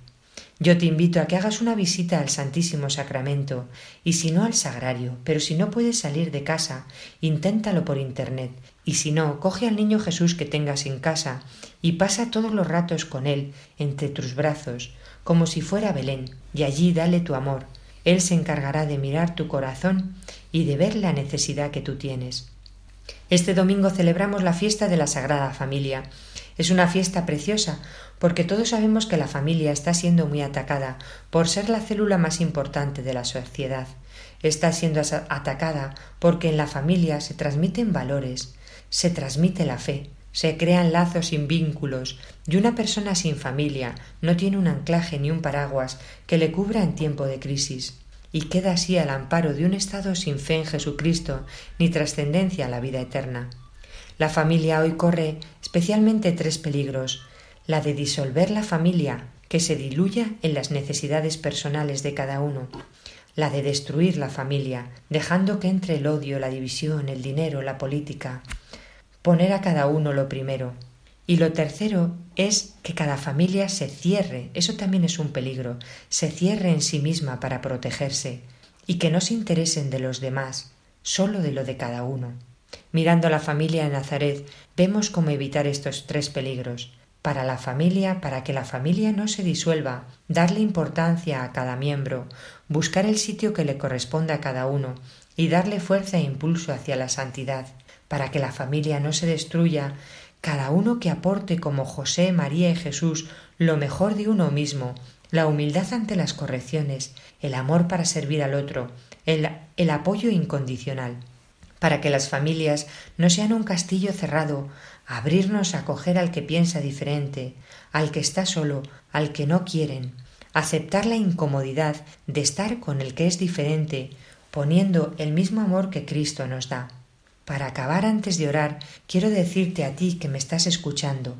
Yo te invito a que hagas una visita al Santísimo Sacramento y si no al Sagrario, pero si no puedes salir de casa, inténtalo por Internet y si no, coge al niño Jesús que tengas en casa y pasa todos los ratos con él entre tus brazos, como si fuera Belén, y allí dale tu amor. Él se encargará de mirar tu corazón y de ver la necesidad que tú tienes. Este domingo celebramos la fiesta de la Sagrada Familia. Es una fiesta preciosa porque todos sabemos que la familia está siendo muy atacada por ser la célula más importante de la sociedad. Está siendo atacada porque en la familia se transmiten valores, se transmite la fe, se crean lazos sin vínculos, y una persona sin familia no tiene un anclaje ni un paraguas que le cubra en tiempo de crisis, y queda así al amparo de un estado sin fe en Jesucristo ni trascendencia a la vida eterna. La familia hoy corre especialmente tres peligros la de disolver la familia, que se diluya en las necesidades personales de cada uno, la de destruir la familia, dejando que entre el odio, la división, el dinero, la política, poner a cada uno lo primero. Y lo tercero es que cada familia se cierre, eso también es un peligro, se cierre en sí misma para protegerse, y que no se interesen de los demás, sólo de lo de cada uno. Mirando la familia en Nazaret, vemos cómo evitar estos tres peligros. Para la familia, para que la familia no se disuelva, darle importancia a cada miembro, buscar el sitio que le corresponda a cada uno y darle fuerza e impulso hacia la santidad, para que la familia no se destruya, cada uno que aporte como José, María y Jesús lo mejor de uno mismo, la humildad ante las correcciones, el amor para servir al otro, el, el apoyo incondicional, para que las familias no sean un castillo cerrado, abrirnos a acoger al que piensa diferente, al que está solo, al que no quieren, aceptar la incomodidad de estar con el que es diferente, poniendo el mismo amor que Cristo nos da. Para acabar antes de orar, quiero decirte a ti que me estás escuchando,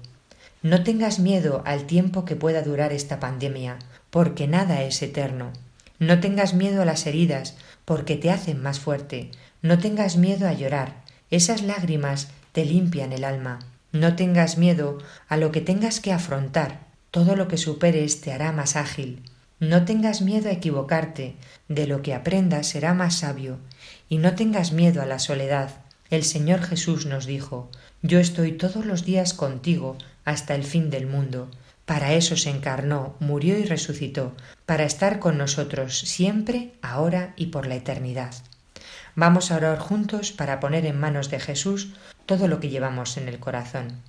no tengas miedo al tiempo que pueda durar esta pandemia, porque nada es eterno. No tengas miedo a las heridas, porque te hacen más fuerte. No tengas miedo a llorar. Esas lágrimas te limpian el alma. No tengas miedo a lo que tengas que afrontar. Todo lo que superes te hará más ágil. No tengas miedo a equivocarte. De lo que aprendas será más sabio. Y no tengas miedo a la soledad. El Señor Jesús nos dijo Yo estoy todos los días contigo hasta el fin del mundo. Para eso se encarnó, murió y resucitó, para estar con nosotros siempre, ahora y por la eternidad. Vamos a orar juntos para poner en manos de Jesús todo lo que llevamos en el corazón.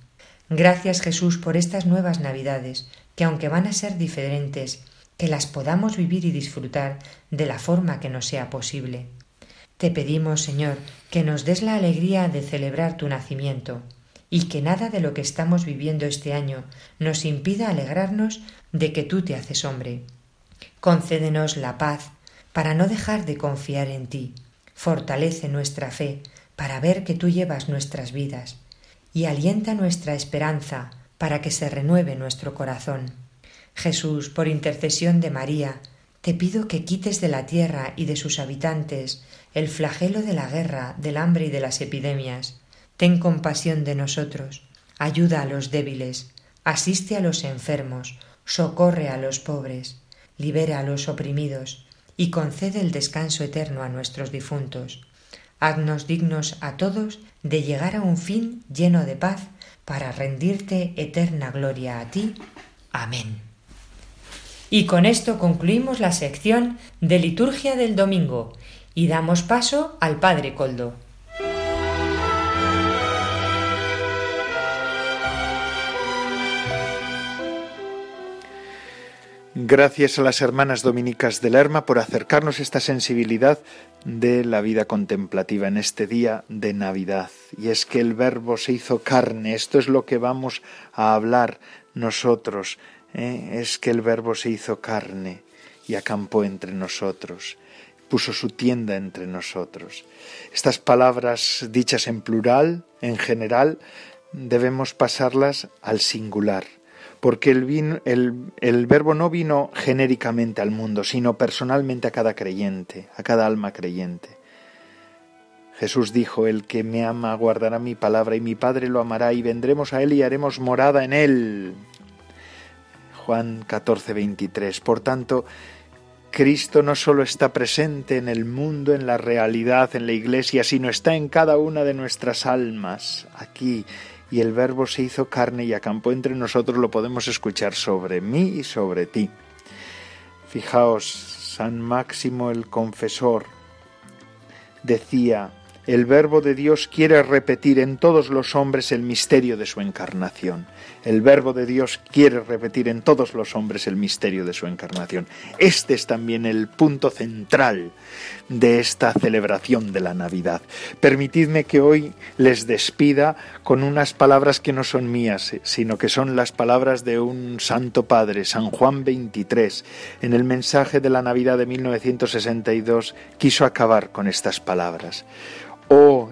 Gracias Jesús por estas nuevas Navidades, que aunque van a ser diferentes, que las podamos vivir y disfrutar de la forma que nos sea posible. Te pedimos, Señor, que nos des la alegría de celebrar tu nacimiento, y que nada de lo que estamos viviendo este año nos impida alegrarnos de que tú te haces hombre. Concédenos la paz para no dejar de confiar en ti. Fortalece nuestra fe para ver que tú llevas nuestras vidas y alienta nuestra esperanza para que se renueve nuestro corazón. Jesús, por intercesión de María, te pido que quites de la tierra y de sus habitantes el flagelo de la guerra, del hambre y de las epidemias. Ten compasión de nosotros, ayuda a los débiles, asiste a los enfermos, socorre a los pobres, libera a los oprimidos y concede el descanso eterno a nuestros difuntos haznos dignos a todos de llegar a un fin lleno de paz para rendirte eterna gloria a ti. Amén. Y con esto concluimos la sección de liturgia del domingo y damos paso al Padre Coldo. Gracias a las hermanas dominicas de Lerma por acercarnos esta sensibilidad de la vida contemplativa en este día de Navidad. Y es que el verbo se hizo carne, esto es lo que vamos a hablar nosotros, ¿eh? es que el verbo se hizo carne y acampó entre nosotros, puso su tienda entre nosotros. Estas palabras dichas en plural, en general, debemos pasarlas al singular porque el, el, verbo no vino genéricamente al mundo, sino personalmente a cada creyente, a cada alma creyente. Jesús dijo, el que me ama guardará mi palabra y mi Padre lo amará y vendremos a él y haremos morada en él. Juan 14, 23. Por tanto, Cristo no solo está presente en el mundo, en la realidad, en la iglesia, sino está en cada una de nuestras almas, aquí. Y el Verbo se hizo carne y acampó entre nosotros, lo podemos escuchar sobre mí y sobre ti. Fijaos, San Máximo el Confesor decía, el Verbo de Dios quiere repetir en todos los hombres el misterio de su encarnación. El Verbo de Dios quiere repetir en todos los hombres el misterio de su encarnación. Este es también el punto central de esta celebración de la Navidad. Permitidme que hoy les despida con unas palabras que no son mías, sino que son las palabras de un Santo Padre, San Juan XXIII. En el mensaje de la Navidad de 1962 quiso acabar con estas palabras. Oh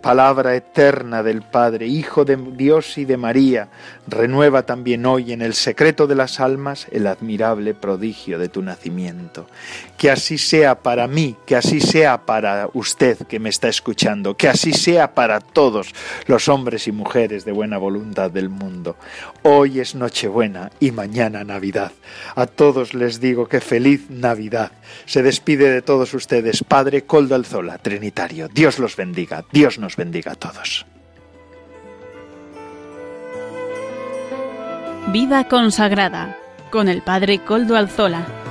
palabra eterna del Padre, Hijo de Dios y de María, renueva también hoy en el secreto de las almas el admirable prodigio de tu nacimiento. Que así sea para mí, que así sea para usted que me está escuchando, que así sea para todos los hombres y mujeres de buena voluntad del mundo. Hoy es Nochebuena y mañana Navidad. A todos les digo que feliz Navidad. Se despide de todos ustedes, Padre Coldo Alzola, Trinitario. Dios los bendiga, Dios nos bendiga a todos. Vida consagrada con el Padre Coldo Alzola.